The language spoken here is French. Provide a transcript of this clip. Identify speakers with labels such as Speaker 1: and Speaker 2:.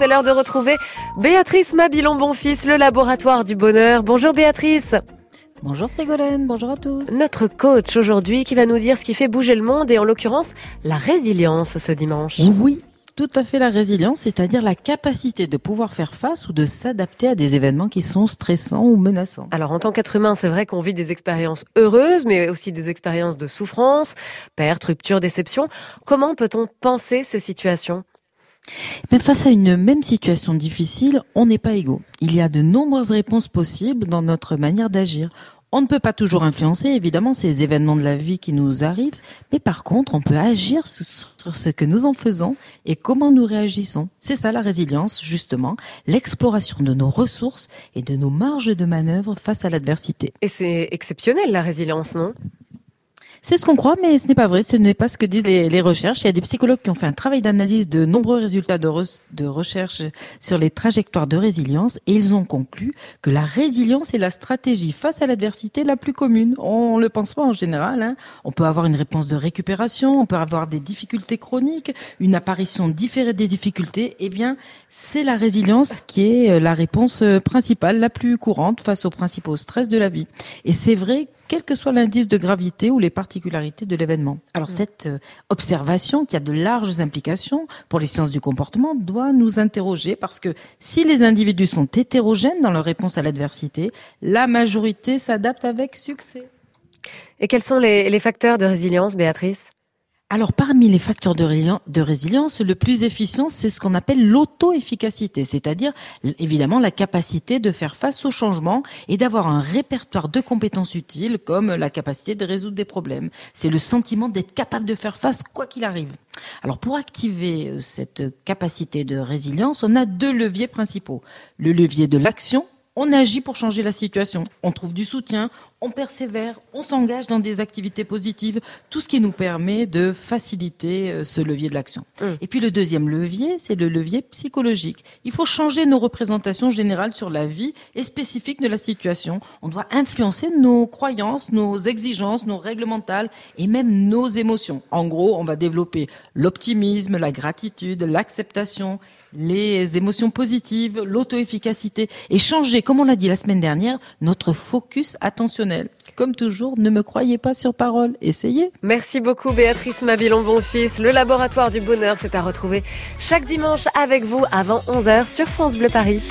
Speaker 1: C'est l'heure de retrouver Béatrice Mabilon-Bonfils, le laboratoire du bonheur. Bonjour Béatrice.
Speaker 2: Bonjour Ségolène, bonjour à tous.
Speaker 1: Notre coach aujourd'hui qui va nous dire ce qui fait bouger le monde et en l'occurrence la résilience ce dimanche.
Speaker 2: Oui, tout à fait la résilience, c'est-à-dire la capacité de pouvoir faire face ou de s'adapter à des événements qui sont stressants ou menaçants.
Speaker 1: Alors en tant qu'être humain, c'est vrai qu'on vit des expériences heureuses, mais aussi des expériences de souffrance, perte, rupture, déception. Comment peut-on penser ces situations?
Speaker 2: Mais face à une même situation difficile, on n'est pas égaux. Il y a de nombreuses réponses possibles dans notre manière d'agir. On ne peut pas toujours influencer, évidemment, ces événements de la vie qui nous arrivent, mais par contre, on peut agir sur ce que nous en faisons et comment nous réagissons. C'est ça la résilience, justement, l'exploration de nos ressources et de nos marges de manœuvre face à l'adversité.
Speaker 1: Et c'est exceptionnel la résilience, non?
Speaker 2: C'est ce qu'on croit, mais ce n'est pas vrai. Ce n'est pas ce que disent les, recherches. Il y a des psychologues qui ont fait un travail d'analyse de nombreux résultats de, de recherche sur les trajectoires de résilience et ils ont conclu que la résilience est la stratégie face à l'adversité la plus commune. On le pense pas en général. Hein. On peut avoir une réponse de récupération, on peut avoir des difficultés chroniques, une apparition différée des difficultés. Eh bien, c'est la résilience qui est euh, la réponse euh, principale, la plus courante face aux principaux stress de la vie. Et c'est vrai quel que soit l'indice de gravité ou les particularités de l'événement. Alors mm. cette euh, observation, qui a de larges implications pour les sciences du comportement, doit nous interroger parce que si les individus sont hétérogènes dans leur réponse à l'adversité, la majorité s'adapte avec succès.
Speaker 1: Et quels sont les, les facteurs de résilience, Béatrice?
Speaker 2: Alors parmi les facteurs de, résilience, le plus efficient, c'est ce qu'on appelle l'auto-efficacité, c'est-à-dire évidemment la capacité de faire face au changement et d'avoir un répertoire de compétences utiles comme la capacité de résoudre des problèmes. C'est le sentiment d'être capable de faire face quoi qu'il arrive. Alors pour activer euh, cette capacité de résilience, on a deux leviers principaux. Le levier de l'action on agit pour changer la situation. On trouve du soutien, on persévère, on s'engage dans des activités positives, tout ce qui nous permet de faciliter euh, ce levier de l'action. Mmh. Et puis le deuxième levier, c'est le levier psychologique. Il faut changer nos représentations générales sur la vie et spécifiques de la situation. On doit influencer nos croyances, nos exigences, nos règles mentales et même nos émotions. En gros, on va développer l'optimisme, la gratitude, l'acceptation les émotions positives, l'auto-efficacité et changer, comme on l'a dit la semaine dernière, notre focus attentionnel. Comme toujours, ne me croyez pas sur parole, essayez.
Speaker 1: Merci beaucoup Béatrice Mabilon-Bonfils. Le laboratoire du bonheur, c'est à retrouver chaque dimanche avec vous avant 11h sur France Bleu Paris.